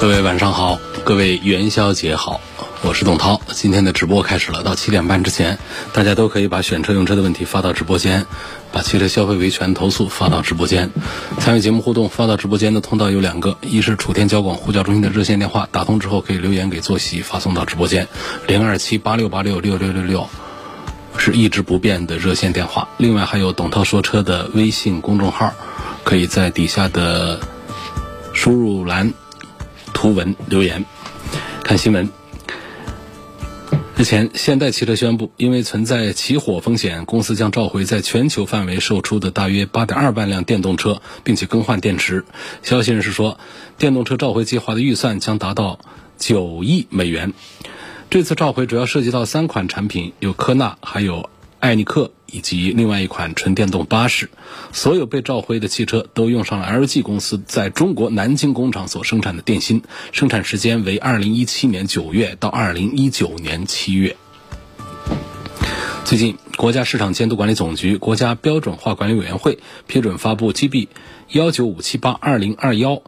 各位晚上好，各位元宵节好，我是董涛。今天的直播开始了，到七点半之前，大家都可以把选车用车的问题发到直播间，把汽车消费维权投诉发到直播间。参与节目互动发到直播间的通道有两个，一是楚天交广呼叫中心的热线电话，打通之后可以留言给坐席发送到直播间，零二七八六八六六六六六是一直不变的热线电话。另外还有董涛说车的微信公众号，可以在底下的输入栏。图文留言，看新闻。日前，现代汽车宣布，因为存在起火风险，公司将召回在全球范围售出的大约8.2万辆电动车，并且更换电池。消息人士说，电动车召回计划的预算将达到9亿美元。这次召回主要涉及到三款产品，有科纳，还有艾尼克。以及另外一款纯电动巴士，所有被召回的汽车都用上了 LG 公司在中国南京工厂所生产的电芯，生产时间为二零一七年九月到二零一九年七月。最近，国家市场监督管理总局、国家标准化管理委员会批准发布 GB 幺九五七八二零二幺。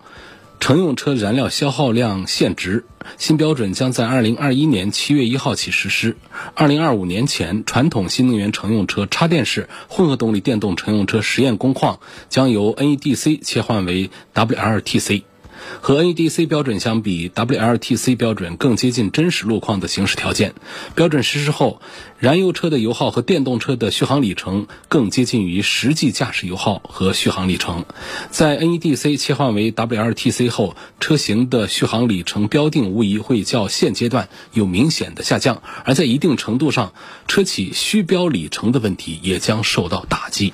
乘用车燃料消耗量限值新标准将在二零二一年七月一号起实施。二零二五年前，传统新能源乘用车插电式混合动力电动乘用车实验工况将由 NEDC 切换为 WLTC。和 NEDC 标准相比，WLTC 标准更接近真实路况的行驶条件。标准实施后，燃油车的油耗和电动车的续航里程更接近于实际驾驶油耗和续航里程。在 NEDC 切换为 WLTC 后，车型的续航里程标定无疑会较现阶段有明显的下降，而在一定程度上，车企虚标里程的问题也将受到打击。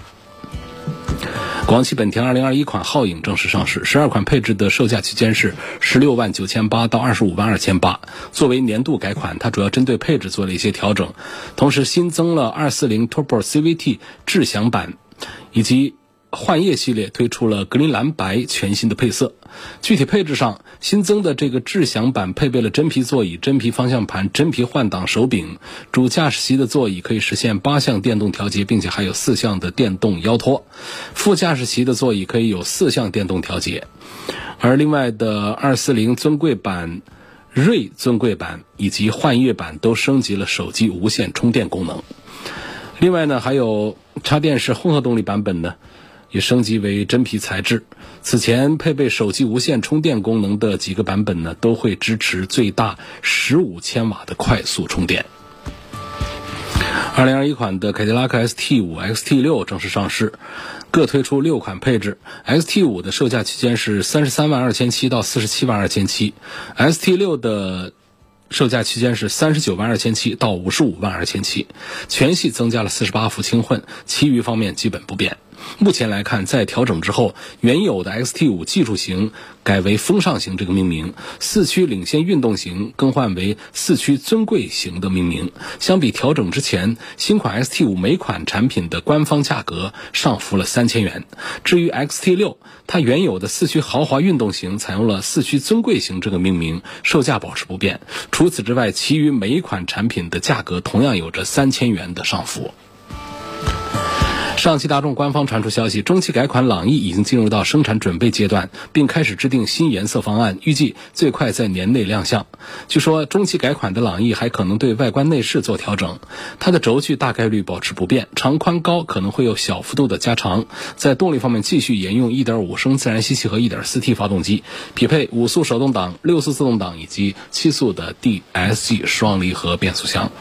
广汽本田2021款皓影正式上市，十二款配置的售价区间是十六万九千八到二十五万二千八。作为年度改款，它主要针对配置做了一些调整，同时新增了240 Turbo CVT 智享版，以及。幻夜系列推出了格林蓝白全新的配色，具体配置上新增的这个智享版配备了真皮座椅、真皮方向盘、真皮换挡手柄，主驾驶席的座椅可以实现八项电动调节，并且还有四项的电动腰托；副驾驶席的座椅可以有四项电动调节，而另外的二四零尊贵版、锐尊贵版以及幻夜版都升级了手机无线充电功能。另外呢，还有插电式混合动力版本呢。也升级为真皮材质。此前配备手机无线充电功能的几个版本呢，都会支持最大十五千瓦的快速充电。二零二一款的凯迪拉克 ST 五、XT 六正式上市，各推出六款配置。XT 五的售价区间是三十三万二千七到四十七万二千七，ST 六的售价区间是三十九万二千七到五十五万二千七。全系增加了四十八伏轻混，其余方面基本不变。目前来看，在调整之后，原有的 XT5 技术型改为风尚型这个命名，四驱领先运动型更换为四驱尊贵型的命名。相比调整之前，新款 XT5 每款产品的官方价格上浮了三千元。至于 XT6，它原有的四驱豪华运动型采用了四驱尊贵型这个命名，售价保持不变。除此之外，其余每一款产品的价格同样有着三千元的上浮。上汽大众官方传出消息，中期改款朗逸已经进入到生产准备阶段，并开始制定新颜色方案，预计最快在年内亮相。据说中期改款的朗逸还可能对外观内饰做调整，它的轴距大概率保持不变，长宽高可能会有小幅度的加长。在动力方面，继续沿用1.5升自然吸气和 1.4T 发动机，匹配五速手动挡、六速自动挡以及七速的 DSG 双离合变速箱。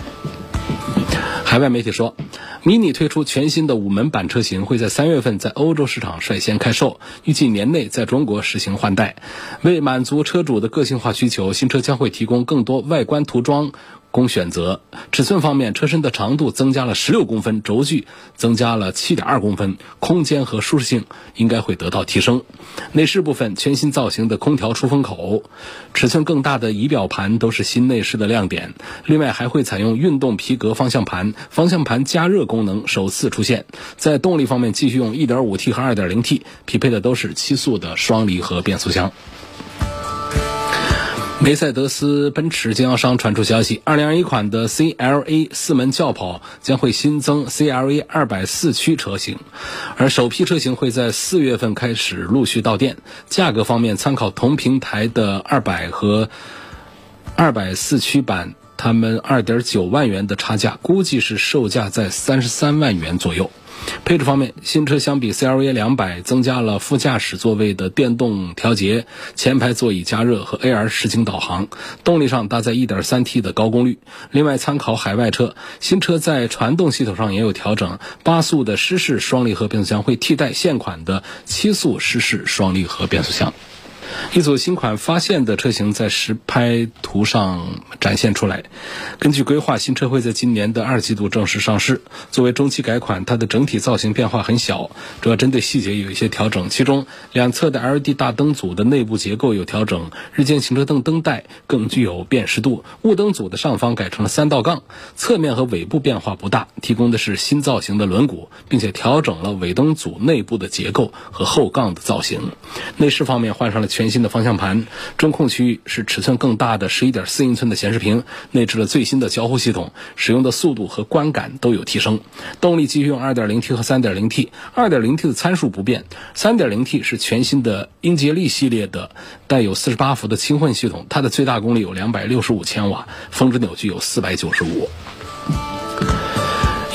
海外媒体说，Mini 推出全新的五门版车型，会在三月份在欧洲市场率先开售，预计年内在中国实行换代。为满足车主的个性化需求，新车将会提供更多外观涂装。供选择。尺寸方面，车身的长度增加了十六公分，轴距增加了七点二公分，空间和舒适性应该会得到提升。内饰部分，全新造型的空调出风口，尺寸更大的仪表盘都是新内饰的亮点。另外还会采用运动皮革方向盘，方向盘加热功能首次出现。在动力方面，继续用 1.5T 和 2.0T，匹配的都是七速的双离合变速箱。梅赛德斯奔驰经销商传出消息，2021款的 CLA 四门轿跑将会新增 CLA 240驱车型，而首批车型会在四月份开始陆续到店。价格方面，参考同平台的200和240驱版，它们2.9万元的差价，估计是售价在33万元左右。配置方面，新车相比 CRV 两百增加了副驾驶座位的电动调节、前排座椅加热和 AR 实景导航。动力上搭载 1.3T 的高功率。另外，参考海外车，新车在传动系统上也有调整，八速的湿式双离合变速箱会替代现款的七速湿式双离合变速箱。一组新款发现的车型在实拍图上展现出来。根据规划，新车会在今年的二季度正式上市。作为中期改款，它的整体造型变化很小，主要针对细节有一些调整。其中，两侧的 LED 大灯组的内部结构有调整，日间行车灯灯带更具有辨识度。雾灯组的上方改成了三道杠，侧面和尾部变化不大，提供的是新造型的轮毂，并且调整了尾灯组内部的结构和后杠的造型。内饰方面换上了全。新的方向盘，中控区域是尺寸更大的十一点四英寸的显示屏，内置了最新的交互系统，使用的速度和观感都有提升。动力继续用二点零 T 和三点零 T，二点零 T 的参数不变，三点零 T 是全新的英杰利系列的带有四十八伏的轻混系统，它的最大功率有两百六十五千瓦，峰值扭矩有四百九十五。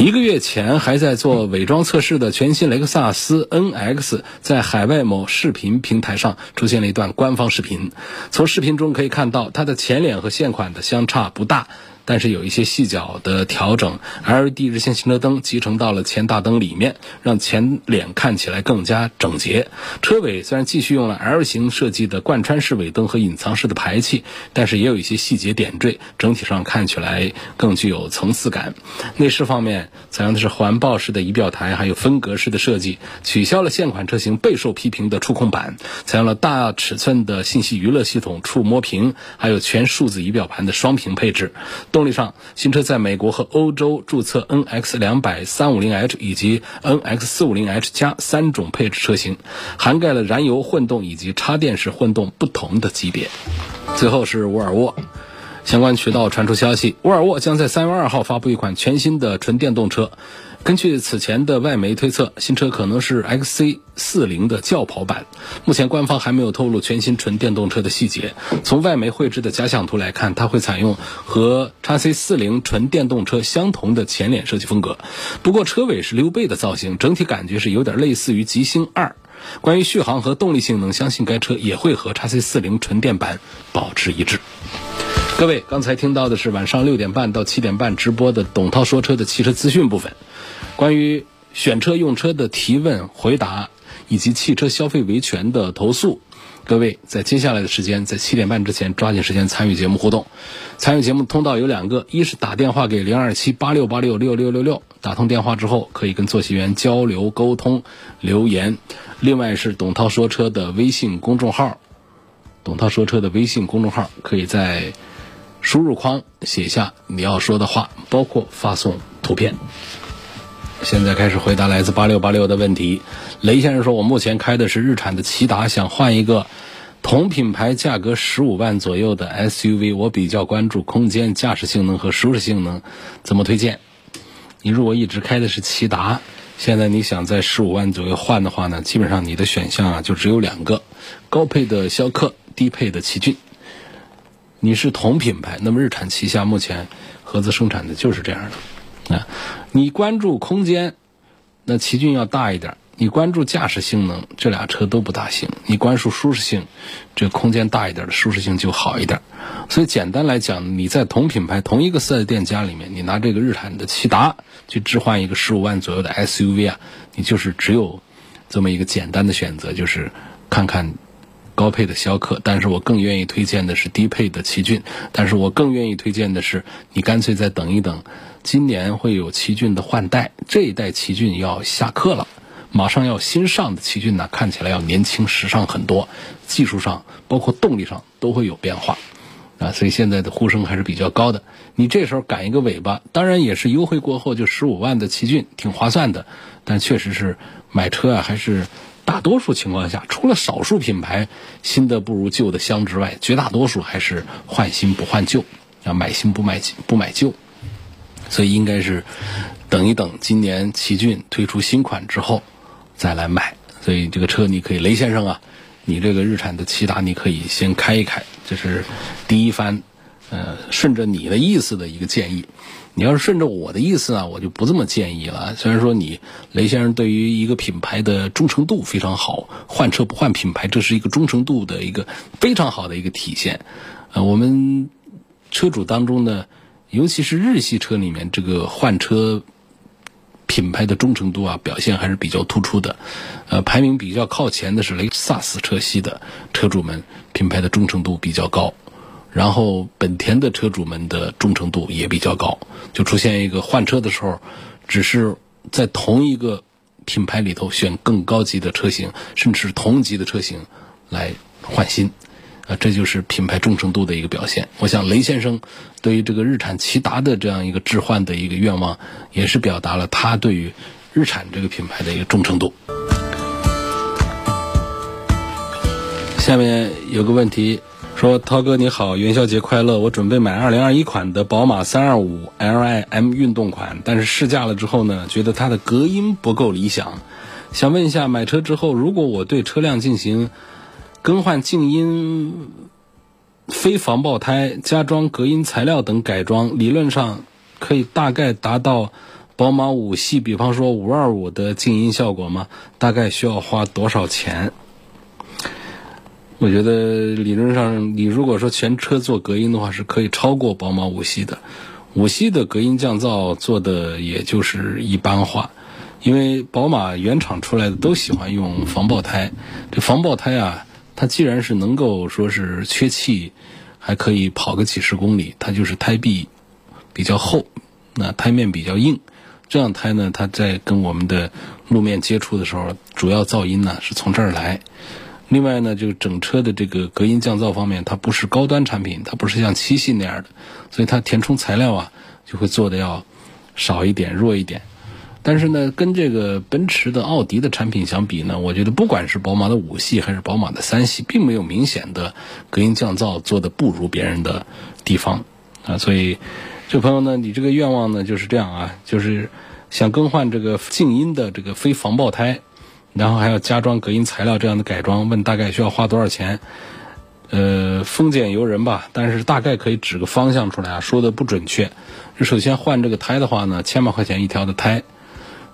一个月前还在做伪装测试的全新雷克萨斯 NX，在海外某视频平台上出现了一段官方视频。从视频中可以看到，它的前脸和现款的相差不大。但是有一些细角的调整，LED 日线行车灯集成到了前大灯里面，让前脸看起来更加整洁。车尾虽然继续用了 L 型设计的贯穿式尾灯和隐藏式的排气，但是也有一些细节点缀，整体上看起来更具有层次感。内饰方面采用的是环抱式的仪表台，还有分隔式的设计，取消了现款车型备受批评的触控板，采用了大尺寸的信息娱乐系统触摸屏，还有全数字仪表盘的双屏配置。动动力上，新车在美国和欧洲注册 NX 两百三五零 H 以及 NX 四五零 H 加三种配置车型，涵盖了燃油混动以及插电式混动不同的级别。最后是沃尔沃，相关渠道传出消息，沃尔沃将在三月二号发布一款全新的纯电动车。根据此前的外媒推测，新车可能是 XC40 的轿跑版。目前官方还没有透露全新纯电动车的细节。从外媒绘制的假想图来看，它会采用和 XC40 纯电动车相同的前脸设计风格。不过车尾是溜背的造型，整体感觉是有点类似于极星二。关于续航和动力性能，相信该车也会和 XC40 纯电版保持一致。各位，刚才听到的是晚上六点半到七点半直播的董涛说车的汽车资讯部分。关于选车用车的提问回答，以及汽车消费维权的投诉，各位在接下来的时间，在七点半之前抓紧时间参与节目互动。参与节目通道有两个，一是打电话给零二七八六八六六六六六，打通电话之后可以跟坐席员交流沟通留言；另外是董涛说车的微信公众号，董涛说车的微信公众号可以在输入框写下你要说的话，包括发送图片。现在开始回答来自八六八六的问题。雷先生说：“我目前开的是日产的骐达，想换一个同品牌、价格十五万左右的 SUV。我比较关注空间、驾驶性能和舒适性能，怎么推荐？你如果一直开的是骐达，现在你想在十五万左右换的话呢，基本上你的选项啊就只有两个：高配的逍客，低配的奇骏。你是同品牌，那么日产旗下目前合资生产的就是这样的。”啊，你关注空间，那奇骏要大一点；你关注驾驶性能，这俩车都不大行；你关注舒适性，这空间大一点的舒适性就好一点。所以简单来讲，你在同品牌同一个四 S 店家里面，你拿这个日产的骐达去置换一个十五万左右的 SUV 啊，你就是只有这么一个简单的选择，就是看看高配的逍客，但是我更愿意推荐的是低配的奇骏，但是我更愿意推荐的是你干脆再等一等，今年会有奇骏的换代，这一代奇骏要下课了，马上要新上的奇骏呢，看起来要年轻时尚很多，技术上包括动力上都会有变化。啊，所以现在的呼声还是比较高的。你这时候赶一个尾巴，当然也是优惠过后就十五万的奇骏，挺划算的。但确实是买车啊，还是大多数情况下，除了少数品牌新的不如旧的香之外，绝大多数还是换新不换旧，啊，买新不买不买旧。所以应该是等一等，今年奇骏推出新款之后再来买。所以这个车你可以，雷先生啊。你这个日产的骐达，你可以先开一开，这是第一番，呃，顺着你的意思的一个建议。你要是顺着我的意思呢，我就不这么建议了。虽然说你雷先生对于一个品牌的忠诚度非常好，换车不换品牌，这是一个忠诚度的一个非常好的一个体现。呃，我们车主当中呢，尤其是日系车里面，这个换车。品牌的忠诚度啊，表现还是比较突出的，呃，排名比较靠前的是雷克萨斯车系的车主们品牌的忠诚度比较高，然后本田的车主们的忠诚度也比较高，就出现一个换车的时候，只是在同一个品牌里头选更高级的车型，甚至是同级的车型来换新。啊，这就是品牌忠诚度的一个表现。我想雷先生对于这个日产骐达的这样一个置换的一个愿望，也是表达了他对于日产这个品牌的一个忠诚度。下面有个问题说：“涛哥你好，元宵节快乐！我准备买2021款的宝马 325Li M 运动款，但是试驾了之后呢，觉得它的隔音不够理想。想问一下，买车之后如果我对车辆进行……更换静音、非防爆胎、加装隔音材料等改装，理论上可以大概达到宝马五系，比方说五二五的静音效果吗？大概需要花多少钱？我觉得理论上，你如果说全车做隔音的话，是可以超过宝马五系的。五系的隔音降噪做的也就是一般化，因为宝马原厂出来的都喜欢用防爆胎，这防爆胎啊。它既然是能够说是缺气，还可以跑个几十公里，它就是胎壁比较厚，那胎面比较硬，这样胎呢，它在跟我们的路面接触的时候，主要噪音呢是从这儿来。另外呢，就是整车的这个隔音降噪方面，它不是高端产品，它不是像七系那样的，所以它填充材料啊就会做的要少一点、弱一点。但是呢，跟这个奔驰的、奥迪的产品相比呢，我觉得不管是宝马的五系还是宝马的三系，并没有明显的隔音降噪做的不如别人的地方啊。所以，这朋友呢，你这个愿望呢就是这样啊，就是想更换这个静音的这个非防爆胎，然后还要加装隔音材料这样的改装，问大概需要花多少钱？呃，丰俭由人吧，但是大概可以指个方向出来啊，说的不准确。首先换这个胎的话呢，千把块钱一条的胎。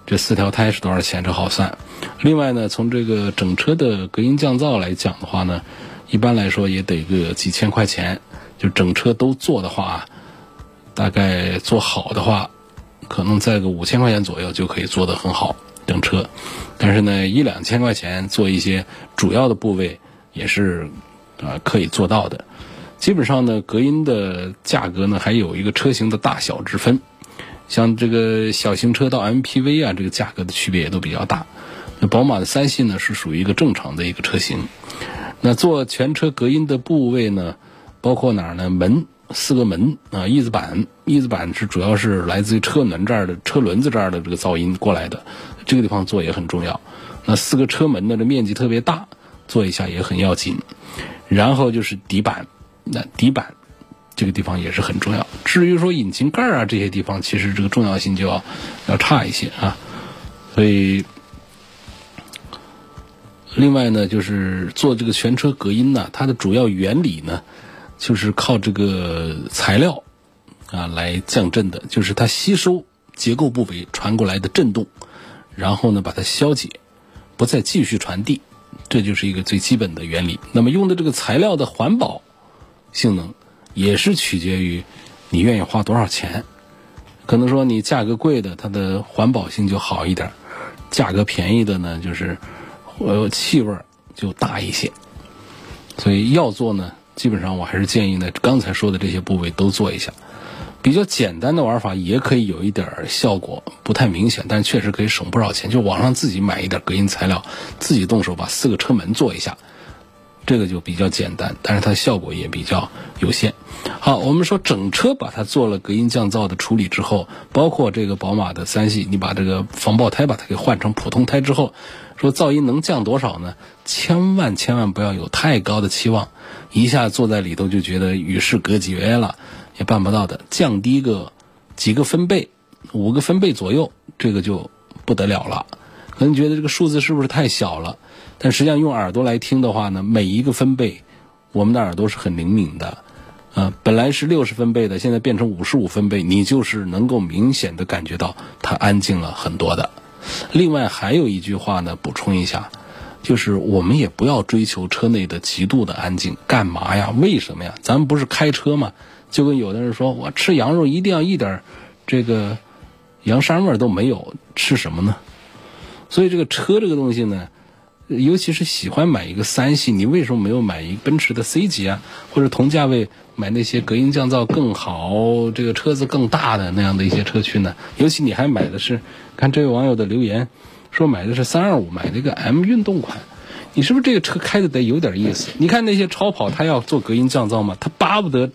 这四条胎是多少钱？这好算。另外呢，从这个整车的隔音降噪来讲的话呢，一般来说也得个几千块钱。就整车都做的话，大概做好的话，可能在个五千块钱左右就可以做得很好整车。但是呢，一两千块钱做一些主要的部位也是啊可以做到的。基本上呢，隔音的价格呢还有一个车型的大小之分。像这个小型车到 MPV 啊，这个价格的区别也都比较大。那宝马的三系呢，是属于一个正常的一个车型。那做全车隔音的部位呢，包括哪儿呢？门四个门啊，翼子板，翼子板是主要是来自于车轮这儿的车轮子这儿的这个噪音过来的，这个地方做也很重要。那四个车门呢，这面积特别大，做一下也很要紧。然后就是底板，那底板。这个地方也是很重要。至于说引擎盖啊这些地方，其实这个重要性就要要差一些啊。所以，另外呢，就是做这个全车隔音呢，它的主要原理呢，就是靠这个材料啊来降震的，就是它吸收结构部位传过来的震动，然后呢把它消解，不再继续传递，这就是一个最基本的原理。那么用的这个材料的环保性能。也是取决于你愿意花多少钱，可能说你价格贵的，它的环保性就好一点；价格便宜的呢，就是呃气味就大一些。所以要做呢，基本上我还是建议呢，刚才说的这些部位都做一下。比较简单的玩法也可以有一点效果，不太明显，但是确实可以省不少钱。就网上自己买一点隔音材料，自己动手把四个车门做一下，这个就比较简单，但是它效果也比较有限。好，我们说整车把它做了隔音降噪的处理之后，包括这个宝马的三系，你把这个防爆胎把它给换成普通胎之后，说噪音能降多少呢？千万千万不要有太高的期望，一下坐在里头就觉得与世隔绝了。也办不到的，降低个几个分贝，五个分贝左右，这个就不得了了。可能觉得这个数字是不是太小了？但实际上用耳朵来听的话呢，每一个分贝，我们的耳朵是很灵敏的。啊，本来是六十分贝的，现在变成五十五分贝，你就是能够明显的感觉到它安静了很多的。另外还有一句话呢，补充一下，就是我们也不要追求车内的极度的安静，干嘛呀？为什么呀？咱们不是开车吗？就跟有的人说，我吃羊肉一定要一点这个羊膻味都没有，吃什么呢？所以这个车这个东西呢，尤其是喜欢买一个三系，你为什么没有买一奔驰的 C 级啊？或者同价位买那些隔音降噪更好、这个车子更大的那样的一些车区呢？尤其你还买的是，看这位网友的留言说买的是三二五，买了一个 M 运动款，你是不是这个车开的得有点意思？你看那些超跑，他要做隔音降噪嘛，他巴不得。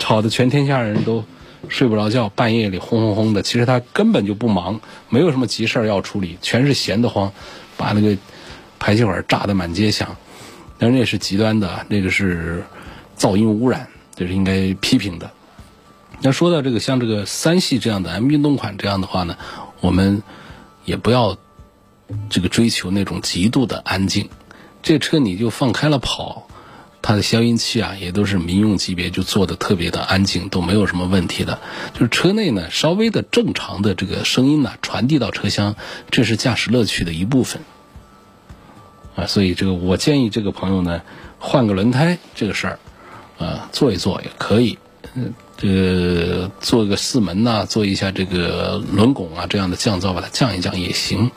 吵得全天下人都睡不着觉，半夜里轰轰轰的。其实他根本就不忙，没有什么急事儿要处理，全是闲得慌，把那个排气管炸得满街响。但是那是极端的，那个是噪音污染，这是应该批评的。那说到这个像这个三系这样的 M 运动款这样的话呢，我们也不要这个追求那种极度的安静，这车你就放开了跑。它的消音器啊，也都是民用级别，就做的特别的安静，都没有什么问题的。就是车内呢，稍微的正常的这个声音呢，传递到车厢，这是驾驶乐趣的一部分。啊，所以这个我建议这个朋友呢，换个轮胎这个事儿，啊，做一做也可以。嗯，这个做个四门呐，做一下这个轮拱啊，这样的降噪把它降一降也行。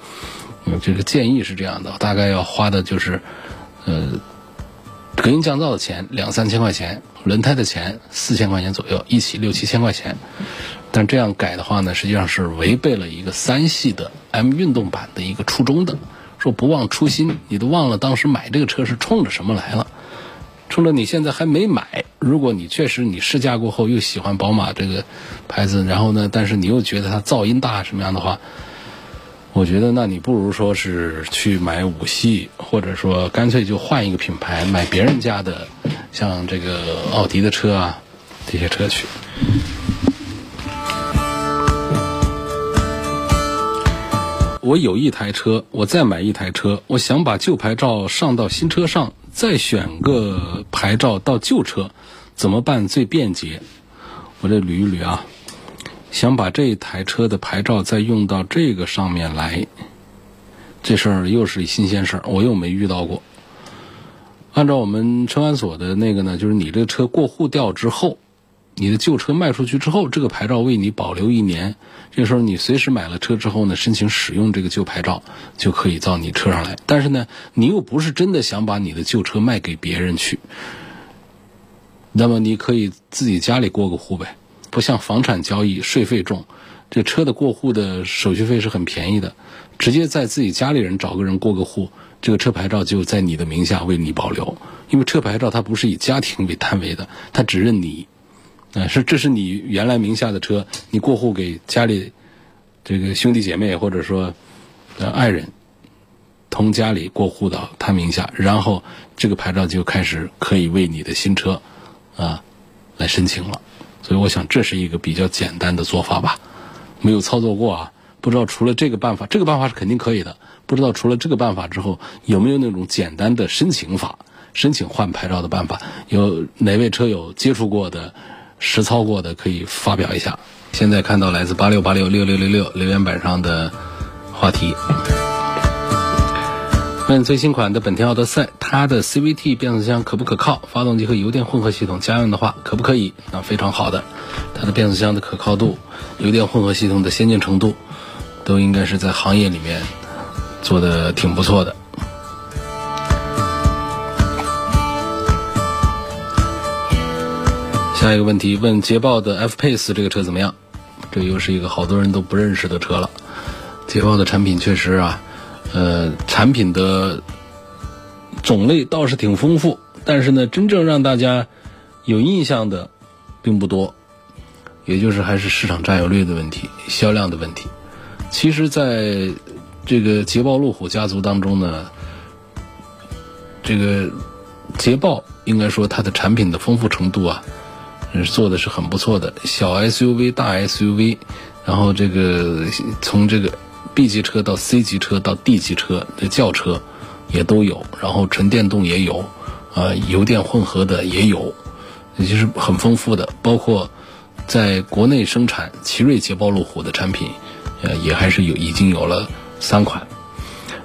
嗯，这个建议是这样的，大概要花的就是，呃。隔音降噪的钱两三千块钱，轮胎的钱四千块钱左右，一起六七千块钱。但这样改的话呢，实际上是违背了一个三系的 M 运动版的一个初衷的。说不忘初心，你都忘了当时买这个车是冲着什么来了？冲着你现在还没买。如果你确实你试驾过后又喜欢宝马这个牌子，然后呢，但是你又觉得它噪音大什么样的话？我觉得，那你不如说是去买五系，或者说干脆就换一个品牌，买别人家的，像这个奥迪的车啊，这些车去。我有一台车，我再买一台车，我想把旧牌照上到新车上，再选个牌照到旧车，怎么办最便捷？我这捋一捋啊。想把这台车的牌照再用到这个上面来，这事儿又是一新鲜事儿，我又没遇到过。按照我们车管所的那个呢，就是你这个车过户掉之后，你的旧车卖出去之后，这个牌照为你保留一年。这时候你随时买了车之后呢，申请使用这个旧牌照就可以到你车上来。但是呢，你又不是真的想把你的旧车卖给别人去，那么你可以自己家里过个户呗。不像房产交易税费重，这车的过户的手续费是很便宜的，直接在自己家里人找个人过个户，这个车牌照就在你的名下为你保留。因为车牌照它不是以家庭为单位的，它只认你，啊是这是你原来名下的车，你过户给家里这个兄弟姐妹或者说呃爱人，同家里过户到他名下，然后这个牌照就开始可以为你的新车啊来申请了。所以我想这是一个比较简单的做法吧，没有操作过啊，不知道除了这个办法，这个办法是肯定可以的。不知道除了这个办法之后，有没有那种简单的申请法，申请换牌照的办法？有哪位车友接触过的、实操过的，可以发表一下。现在看到来自八六八六六六六六留言板上的话题。问最新款的本田奥德赛，它的 CVT 变速箱可不可靠？发动机和油电混合系统家用的话，可不可以？那非常好的，它的变速箱的可靠度、油电混合系统的先进程度，都应该是在行业里面做的挺不错的。下一个问题问捷豹的 F Pace 这个车怎么样？这又是一个好多人都不认识的车了。捷豹的产品确实啊，呃，产品的种类倒是挺丰富，但是呢，真正让大家有印象的并不多，也就是还是市场占有率的问题、销量的问题。其实，在这个捷豹路虎家族当中呢，这个捷豹应该说它的产品的丰富程度啊。做的是很不错的，小 SUV、大 SUV，然后这个从这个 B 级车到 C 级车到 D 级车的轿车也都有，然后纯电动也有，啊，油电混合的也有，也就是很丰富的。包括在国内生产奇瑞捷豹路虎的产品，呃，也还是有已经有了三款。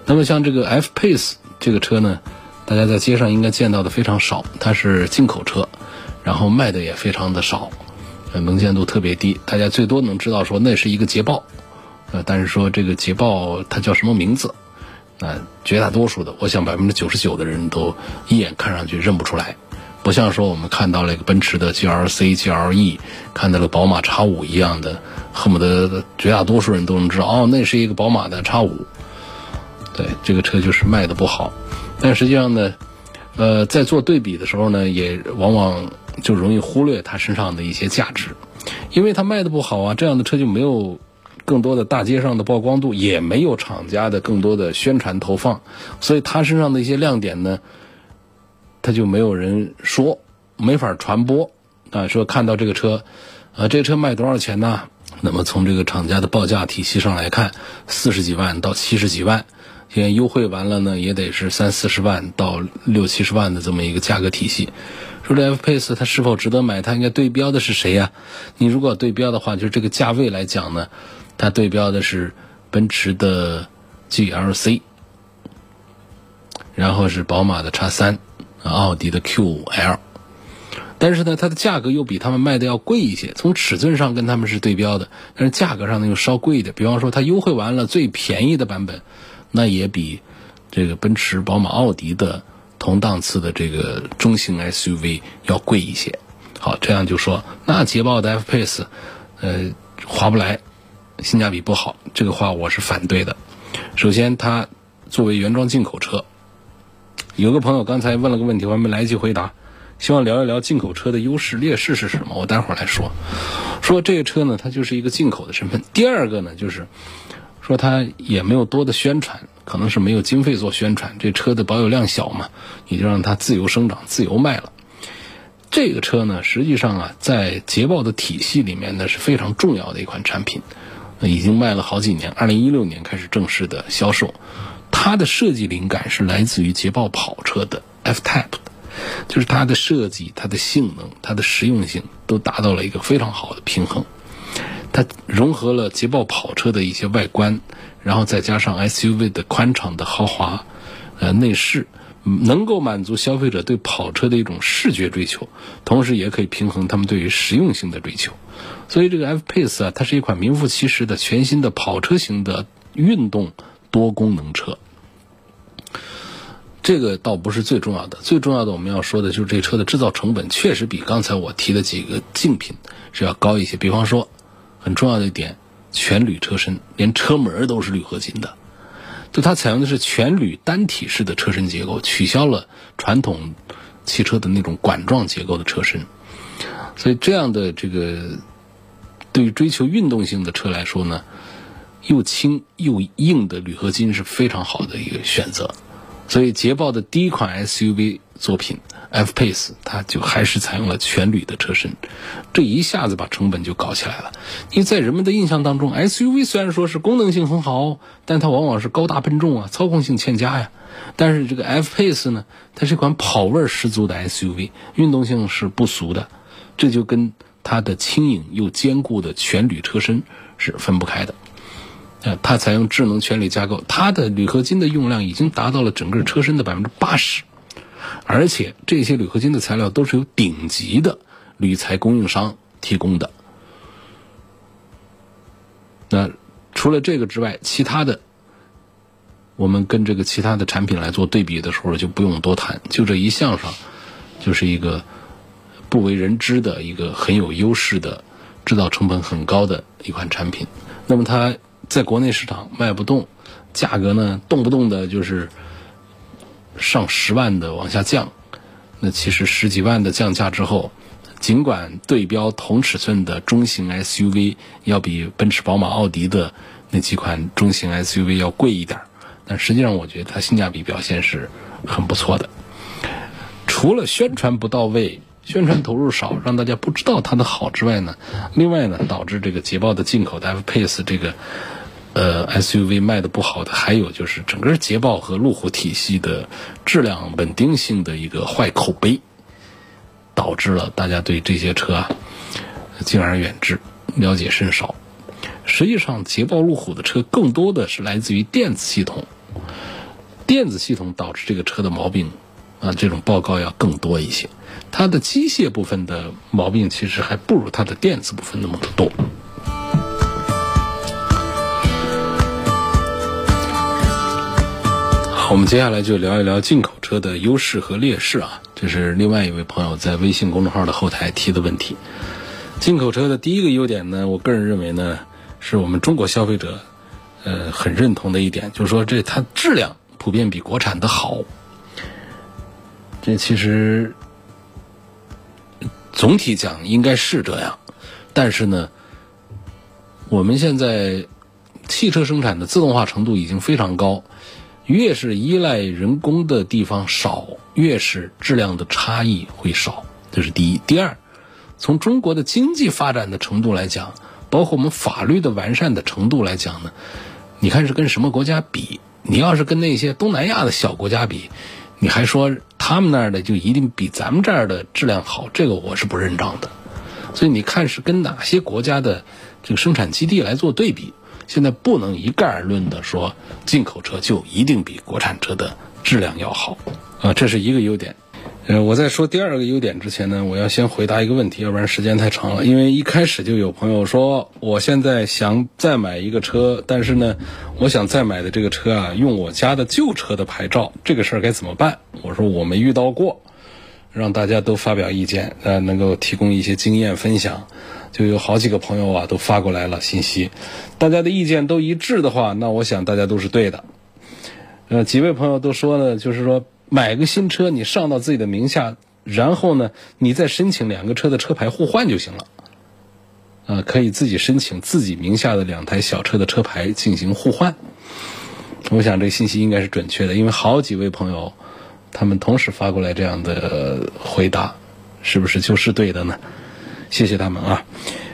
那么像这个 F Pace 这个车呢，大家在街上应该见到的非常少，它是进口车。然后卖的也非常的少，呃，能见度特别低。大家最多能知道说那是一个捷豹，呃，但是说这个捷豹它叫什么名字，啊，绝大多数的，我想百分之九十九的人都一眼看上去认不出来，不像说我们看到了一个奔驰的 GLC、GLE，看到了宝马 X 五一样的，恨不得绝大多数人都能知道，哦，那是一个宝马的 X 五。对，这个车就是卖的不好，但实际上呢，呃，在做对比的时候呢，也往往。就容易忽略它身上的一些价值，因为它卖的不好啊，这样的车就没有更多的大街上的曝光度，也没有厂家的更多的宣传投放，所以它身上的一些亮点呢，它就没有人说，没法传播啊。说看到这个车，啊，这车卖多少钱呢？那么从这个厂家的报价体系上来看，四十几万到七十几万，现在优惠完了呢，也得是三四十万到六七十万的这么一个价格体系。说这 F Pace 它是否值得买？它应该对标的是谁呀？你如果对标的话，就是这个价位来讲呢，它对标的是奔驰的 G L C，然后是宝马的 X 三，奥迪的 Q 五 L。但是呢，它的价格又比他们卖的要贵一些，从尺寸上跟他们是对标的，但是价格上呢又稍贵一点。比方说，它优惠完了最便宜的版本，那也比这个奔驰、宝马、奥迪的。同档次的这个中型 SUV 要贵一些，好，这样就说那捷豹的 F Pace，呃，划不来，性价比不好，这个话我是反对的。首先，它作为原装进口车，有个朋友刚才问了个问题，我还没来及回答，希望聊一聊进口车的优势劣势是什么，我待会儿来说。说这个车呢，它就是一个进口的身份。第二个呢，就是说它也没有多的宣传。可能是没有经费做宣传，这车的保有量小嘛，也就让它自由生长、自由卖了。这个车呢，实际上啊，在捷豹的体系里面呢是非常重要的一款产品，已经卖了好几年，二零一六年开始正式的销售。它的设计灵感是来自于捷豹跑车的 F-Type，就是它的设计、它的性能、它的实用性都达到了一个非常好的平衡。它融合了捷豹跑车的一些外观。然后再加上 SUV 的宽敞的豪华，呃内饰，能够满足消费者对跑车的一种视觉追求，同时也可以平衡他们对于实用性的追求。所以这个 F Pace 啊，它是一款名副其实的全新的跑车型的运动多功能车。这个倒不是最重要的，最重要的我们要说的就是这车的制造成本确实比刚才我提的几个竞品是要高一些。比方说，很重要的一点。全铝车身，连车门都是铝合金的，就它采用的是全铝单体式的车身结构，取消了传统汽车的那种管状结构的车身，所以这样的这个对于追求运动性的车来说呢，又轻又硬的铝合金是非常好的一个选择，所以捷豹的第一款 SUV 作品。F Pace 它就还是采用了全铝的车身，这一下子把成本就搞起来了。因为在人们的印象当中，SUV 虽然说是功能性很好，但它往往是高大笨重啊，操控性欠佳呀。但是这个 F Pace 呢，它是一款跑味十足的 SUV，运动性是不俗的，这就跟它的轻盈又坚固的全铝车身是分不开的。呃，它采用智能全铝架构，它的铝合金的用量已经达到了整个车身的百分之八十。而且这些铝合金的材料都是由顶级的铝材供应商提供的。那除了这个之外，其他的我们跟这个其他的产品来做对比的时候，就不用多谈。就这一项上，就是一个不为人知的一个很有优势的制造成本很高的一款产品。那么它在国内市场卖不动，价格呢动不动的就是上十万的往下降。那其实十几万的降价之后，尽管对标同尺寸的中型 SUV 要比奔驰、宝马、奥迪的那几款中型 SUV 要贵一点，但实际上我觉得它性价比表现是很不错的。除了宣传不到位、宣传投入少，让大家不知道它的好之外呢，另外呢，导致这个捷豹的进口的 F-Pace 这个呃 SUV 卖的不好的，还有就是整个捷豹和路虎体系的质量稳定性的一个坏口碑，导致了大家对这些车啊敬而远之，了解甚少。实际上，捷豹、路虎的车更多的是来自于电子系统，电子系统导致这个车的毛病。啊，这种报告要更多一些。它的机械部分的毛病其实还不如它的电子部分那么的多。我们接下来就聊一聊进口车的优势和劣势啊。这是另外一位朋友在微信公众号的后台提的问题。进口车的第一个优点呢，我个人认为呢，是我们中国消费者呃很认同的一点，就是说这它质量普遍比国产的好。这其实总体讲应该是这样，但是呢，我们现在汽车生产的自动化程度已经非常高，越是依赖人工的地方少，越是质量的差异会少。这是第一。第二，从中国的经济发展的程度来讲，包括我们法律的完善的程度来讲呢，你看是跟什么国家比？你要是跟那些东南亚的小国家比。你还说他们那儿的就一定比咱们这儿的质量好？这个我是不认账的。所以你看是跟哪些国家的这个生产基地来做对比？现在不能一概而论的说进口车就一定比国产车的质量要好啊，这是一个优点。呃，我在说第二个优点之前呢，我要先回答一个问题，要不然时间太长了。因为一开始就有朋友说，我现在想再买一个车，但是呢，我想再买的这个车啊，用我家的旧车的牌照，这个事儿该怎么办？我说我没遇到过，让大家都发表意见，呃，能够提供一些经验分享。就有好几个朋友啊，都发过来了信息，大家的意见都一致的话，那我想大家都是对的。呃，几位朋友都说呢，就是说。买个新车，你上到自己的名下，然后呢，你再申请两个车的车牌互换就行了。啊，可以自己申请自己名下的两台小车的车牌进行互换。我想这个信息应该是准确的，因为好几位朋友他们同时发过来这样的回答，是不是就是对的呢？谢谢他们啊。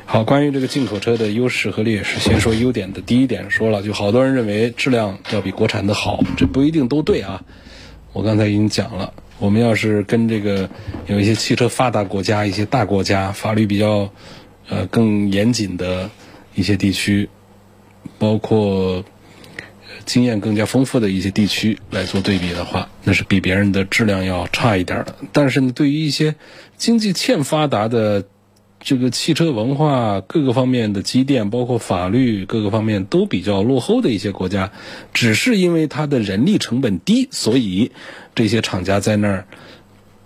好，关于这个进口车的优势和劣势，先说优点的第一点说了，就好多人认为质量要比国产的好，这不一定都对啊。我刚才已经讲了，我们要是跟这个有一些汽车发达国家、一些大国家法律比较呃更严谨的一些地区，包括经验更加丰富的一些地区来做对比的话，那是比别人的质量要差一点的。但是呢，对于一些经济欠发达的，这个汽车文化各个方面的积淀，包括法律各个方面都比较落后的一些国家，只是因为它的人力成本低，所以这些厂家在那儿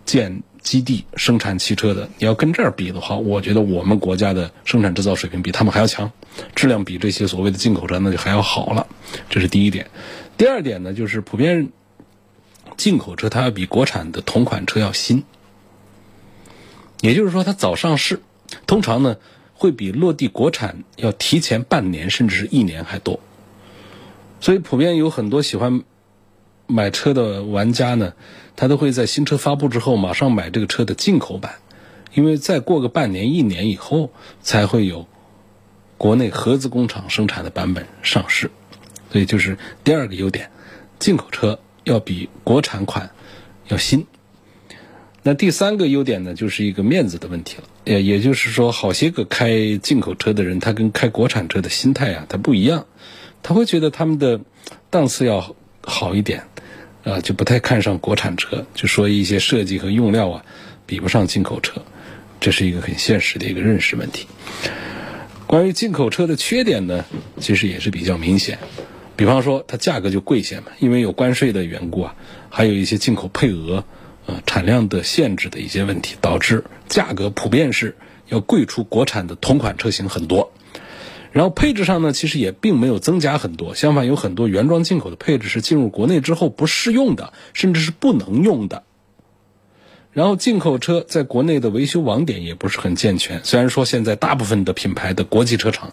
建基地生产汽车的。你要跟这儿比的话，我觉得我们国家的生产制造水平比他们还要强，质量比这些所谓的进口车那就还要好了。这是第一点。第二点呢，就是普遍进口车它要比国产的同款车要新，也就是说它早上市。通常呢，会比落地国产要提前半年甚至是一年还多，所以普遍有很多喜欢买车的玩家呢，他都会在新车发布之后马上买这个车的进口版，因为再过个半年一年以后才会有国内合资工厂生产的版本上市，所以就是第二个优点，进口车要比国产款要新。那第三个优点呢，就是一个面子的问题了。也也就是说，好些个开进口车的人，他跟开国产车的心态啊，他不一样。他会觉得他们的档次要好一点，啊，就不太看上国产车，就说一些设计和用料啊，比不上进口车。这是一个很现实的一个认识问题。关于进口车的缺点呢，其实也是比较明显。比方说，它价格就贵些嘛，因为有关税的缘故啊，还有一些进口配额。呃产量的限制的一些问题，导致价格普遍是要贵出国产的同款车型很多。然后配置上呢，其实也并没有增加很多，相反有很多原装进口的配置是进入国内之后不适用的，甚至是不能用的。然后进口车在国内的维修网点也不是很健全，虽然说现在大部分的品牌的国际车厂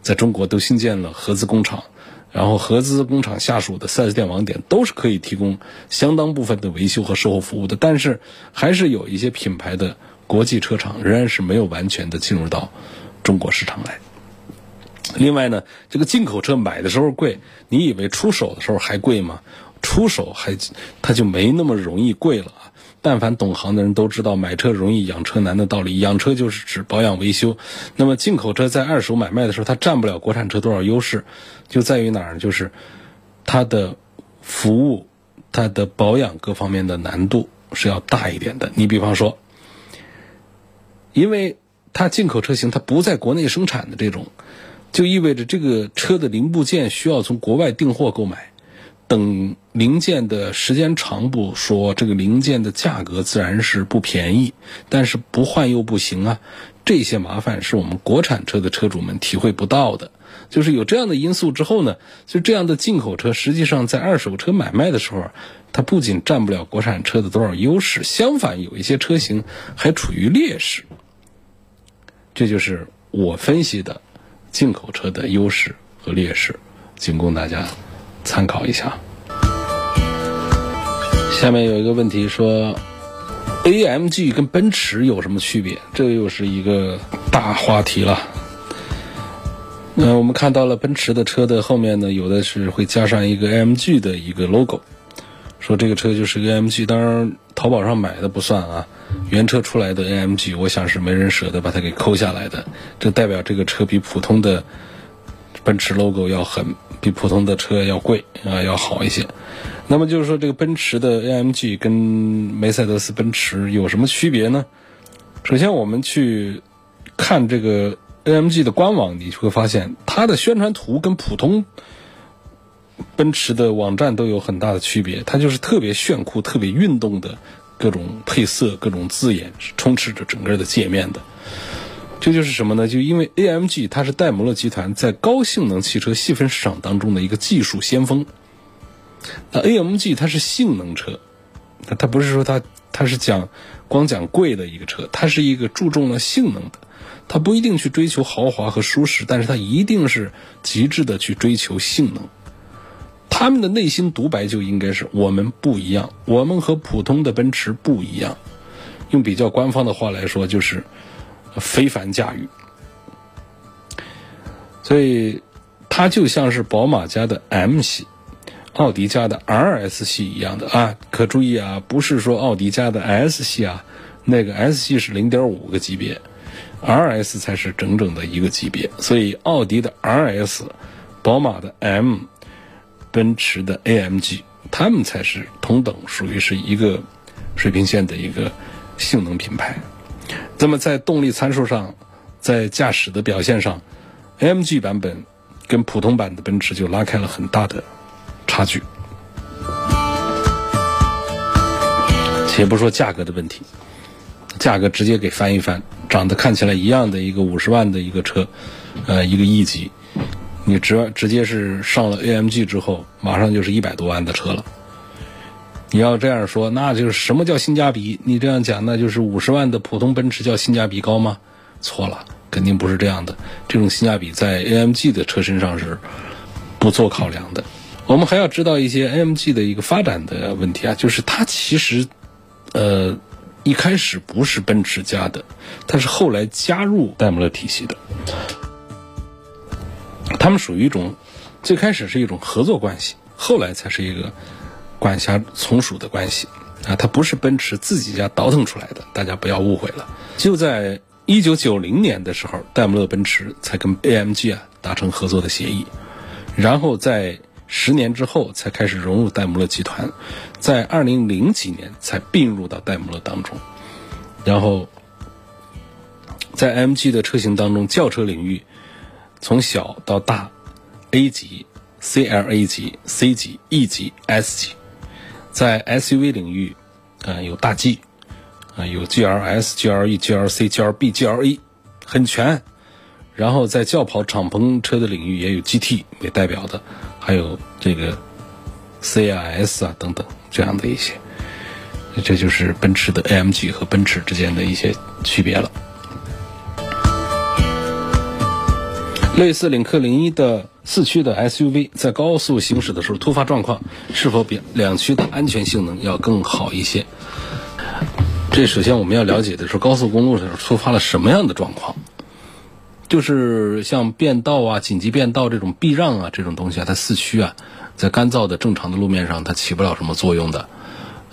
在中国都新建了合资工厂，然后合资工厂下属的 4S 店网点都是可以提供相当部分的维修和售后服务的，但是还是有一些品牌的国际车厂仍然是没有完全的进入到中国市场来。另外呢，这个进口车买的时候贵，你以为出手的时候还贵吗？出手还它就没那么容易贵了啊！但凡懂行的人都知道，买车容易养车难的道理。养车就是指保养维修。那么进口车在二手买卖的时候，它占不了国产车多少优势，就在于哪儿？就是它的服务、它的保养各方面的难度是要大一点的。你比方说，因为它进口车型它不在国内生产的这种。就意味着这个车的零部件需要从国外订货购买，等零件的时间长不说，这个零件的价格自然是不便宜。但是不换又不行啊，这些麻烦是我们国产车的车主们体会不到的。就是有这样的因素之后呢，就这样的进口车，实际上在二手车买卖的时候，它不仅占不了国产车的多少优势，相反有一些车型还处于劣势。这就是我分析的。进口车的优势和劣势，仅供大家参考一下。下面有一个问题说，AMG 跟奔驰有什么区别？这又是一个大话题了。那我们看到了奔驰的车的后面呢，有的是会加上一个 AMG 的一个 logo，说这个车就是 AMG。当然，淘宝上买的不算啊。原车出来的 AMG，我想是没人舍得把它给抠下来的。这代表这个车比普通的奔驰 logo 要狠，比普通的车要贵啊，要好一些。那么就是说，这个奔驰的 AMG 跟梅赛德斯奔驰有什么区别呢？首先，我们去看这个 AMG 的官网，你就会发现它的宣传图跟普通奔驰的网站都有很大的区别。它就是特别炫酷、特别运动的。各种配色、各种字眼充斥着整个的界面的。这就是什么呢？就因为 AMG 它是戴姆勒集团在高性能汽车细分市场当中的一个技术先锋。那 AMG 它是性能车，它不是说它它是讲光讲贵的一个车，它是一个注重了性能的。它不一定去追求豪华和舒适，但是它一定是极致的去追求性能。他们的内心独白就应该是我们不一样，我们和普通的奔驰不一样。用比较官方的话来说，就是非凡驾驭。所以，它就像是宝马家的 M 系、奥迪家的 RS 系一样的啊。可注意啊，不是说奥迪家的 S 系啊，那个 S 系是零点五个级别，RS 才是整整的一个级别。所以，奥迪的 RS，宝马的 M。奔驰的 AMG，他们才是同等属于是一个水平线的一个性能品牌。那么在动力参数上，在驾驶的表现上，AMG 版本跟普通版的奔驰就拉开了很大的差距。且不说价格的问题，价格直接给翻一翻，长得看起来一样的一个五十万的一个车，呃，一个 E 级。你直直接是上了 AMG 之后，马上就是一百多万的车了。你要这样说，那就是什么叫性价比？你这样讲，那就是五十万的普通奔驰叫性价比高吗？错了，肯定不是这样的。这种性价比在 AMG 的车身上是不做考量的。我们还要知道一些 AMG 的一个发展的问题啊，就是它其实呃一开始不是奔驰家的，它是后来加入戴姆勒体系的。他们属于一种，最开始是一种合作关系，后来才是一个管辖从属的关系啊。它不是奔驰自己家倒腾出来的，大家不要误会了。就在一九九零年的时候，戴姆勒奔驰才跟 AMG 啊达成合作的协议，然后在十年之后才开始融入戴姆勒集团，在二零零几年才并入到戴姆勒当中，然后在 AMG 的车型当中，轿车领域。从小到大，A 级、CLA 级、C 级、E 级、S 级，在 SUV 领域啊，有大 G，啊，有 GLS、GLE、GLC、GLB、GLA，很全。然后在轿跑敞篷车的领域也有 GT 为代表的，还有这个 CLS 啊等等这样的一些，这就是奔驰的 AMG 和奔驰之间的一些区别了。类似领克零一的四驱的 SUV，在高速行驶的时候突发状况，是否比两驱的安全性能要更好一些？这首先我们要了解的是高速公路上突发了什么样的状况。就是像变道啊、紧急变道这种避让啊这种东西啊，它四驱啊，在干燥的正常的路面上它起不了什么作用的，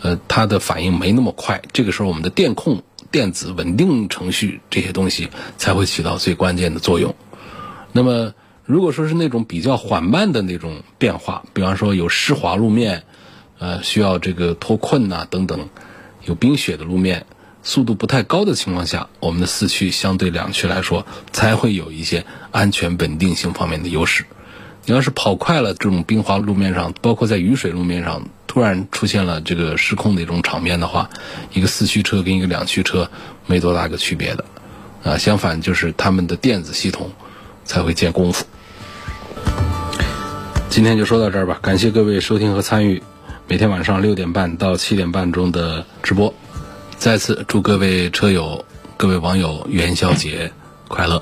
呃，它的反应没那么快。这个时候我们的电控、电子稳定程序这些东西才会起到最关键的作用。那么如果说是那种比较缓慢的那种变化，比方说有湿滑路面，呃，需要这个脱困呐等等，有冰雪的路面。速度不太高的情况下，我们的四驱相对两驱来说才会有一些安全稳定性方面的优势。你要是跑快了，这种冰滑路面上，包括在雨水路面上，突然出现了这个失控的一种场面的话，一个四驱车跟一个两驱车没多大个区别的。啊，相反就是他们的电子系统才会见功夫。今天就说到这儿吧，感谢各位收听和参与每天晚上六点半到七点半钟的直播。再次祝各位车友、各位网友元宵节快乐！